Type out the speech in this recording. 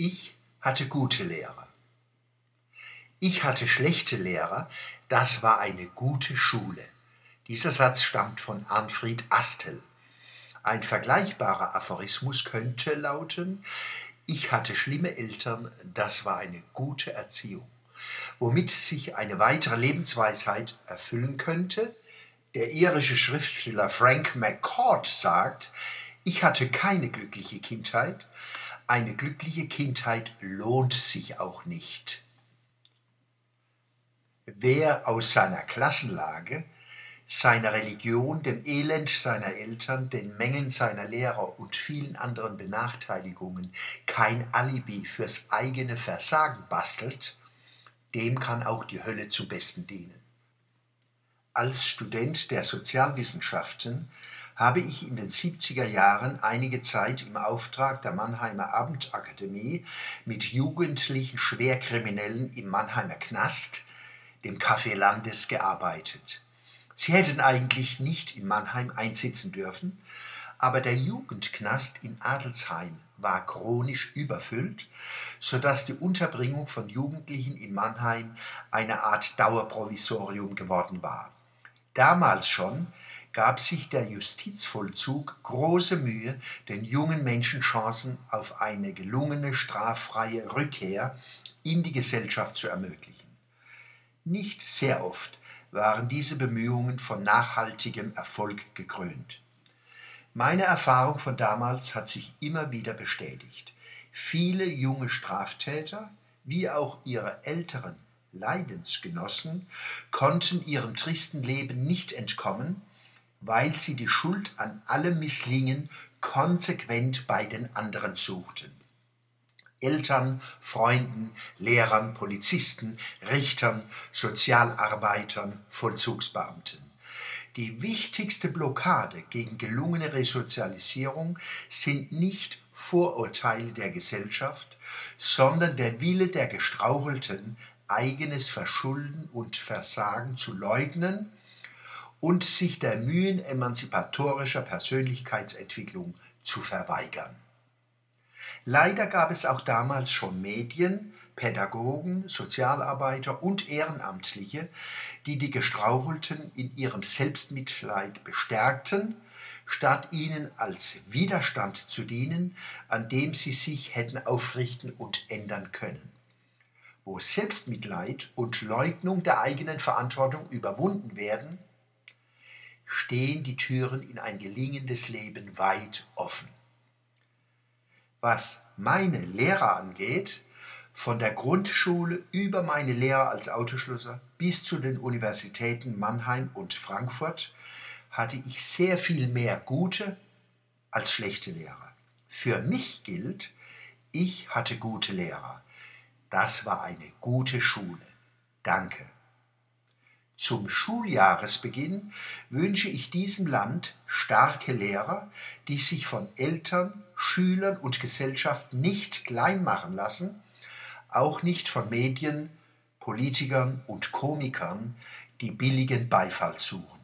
Ich hatte gute Lehrer. Ich hatte schlechte Lehrer, das war eine gute Schule. Dieser Satz stammt von Arnfried Astel. Ein vergleichbarer Aphorismus könnte lauten, ich hatte schlimme Eltern, das war eine gute Erziehung. Womit sich eine weitere Lebensweisheit erfüllen könnte, der irische Schriftsteller Frank McCord sagt, ich hatte keine glückliche Kindheit, eine glückliche Kindheit lohnt sich auch nicht. Wer aus seiner Klassenlage, seiner Religion, dem Elend seiner Eltern, den Mängeln seiner Lehrer und vielen anderen Benachteiligungen kein Alibi fürs eigene Versagen bastelt, dem kann auch die Hölle zu Besten dienen. Als Student der Sozialwissenschaften habe ich in den 70er Jahren einige Zeit im Auftrag der Mannheimer Abendakademie mit jugendlichen Schwerkriminellen im Mannheimer Knast, dem Café Landes, gearbeitet. Sie hätten eigentlich nicht in Mannheim einsitzen dürfen, aber der Jugendknast in Adelsheim war chronisch überfüllt, so dass die Unterbringung von Jugendlichen in Mannheim eine Art Dauerprovisorium geworden war. Damals schon gab sich der Justizvollzug große Mühe, den jungen Menschen Chancen auf eine gelungene straffreie Rückkehr in die Gesellschaft zu ermöglichen. Nicht sehr oft waren diese Bemühungen von nachhaltigem Erfolg gekrönt. Meine Erfahrung von damals hat sich immer wieder bestätigt. Viele junge Straftäter, wie auch ihre älteren Leidensgenossen, konnten ihrem tristen Leben nicht entkommen weil sie die Schuld an allem Misslingen konsequent bei den anderen suchten. Eltern, Freunden, Lehrern, Polizisten, Richtern, Sozialarbeitern, Vollzugsbeamten. Die wichtigste Blockade gegen gelungene Resozialisierung sind nicht Vorurteile der Gesellschaft, sondern der Wille der Gestrauchelten, eigenes Verschulden und Versagen zu leugnen und sich der Mühen emanzipatorischer Persönlichkeitsentwicklung zu verweigern. Leider gab es auch damals schon Medien, Pädagogen, Sozialarbeiter und Ehrenamtliche, die die Gestrauchelten in ihrem Selbstmitleid bestärkten, statt ihnen als Widerstand zu dienen, an dem sie sich hätten aufrichten und ändern können. Wo Selbstmitleid und Leugnung der eigenen Verantwortung überwunden werden, stehen die Türen in ein gelingendes Leben weit offen. Was meine Lehrer angeht, von der Grundschule über meine Lehrer als Autoschlosser bis zu den Universitäten Mannheim und Frankfurt hatte ich sehr viel mehr gute als schlechte Lehrer. Für mich gilt, ich hatte gute Lehrer. Das war eine gute Schule. Danke. Zum Schuljahresbeginn wünsche ich diesem Land starke Lehrer, die sich von Eltern, Schülern und Gesellschaft nicht klein machen lassen, auch nicht von Medien, Politikern und Komikern, die billigen Beifall suchen.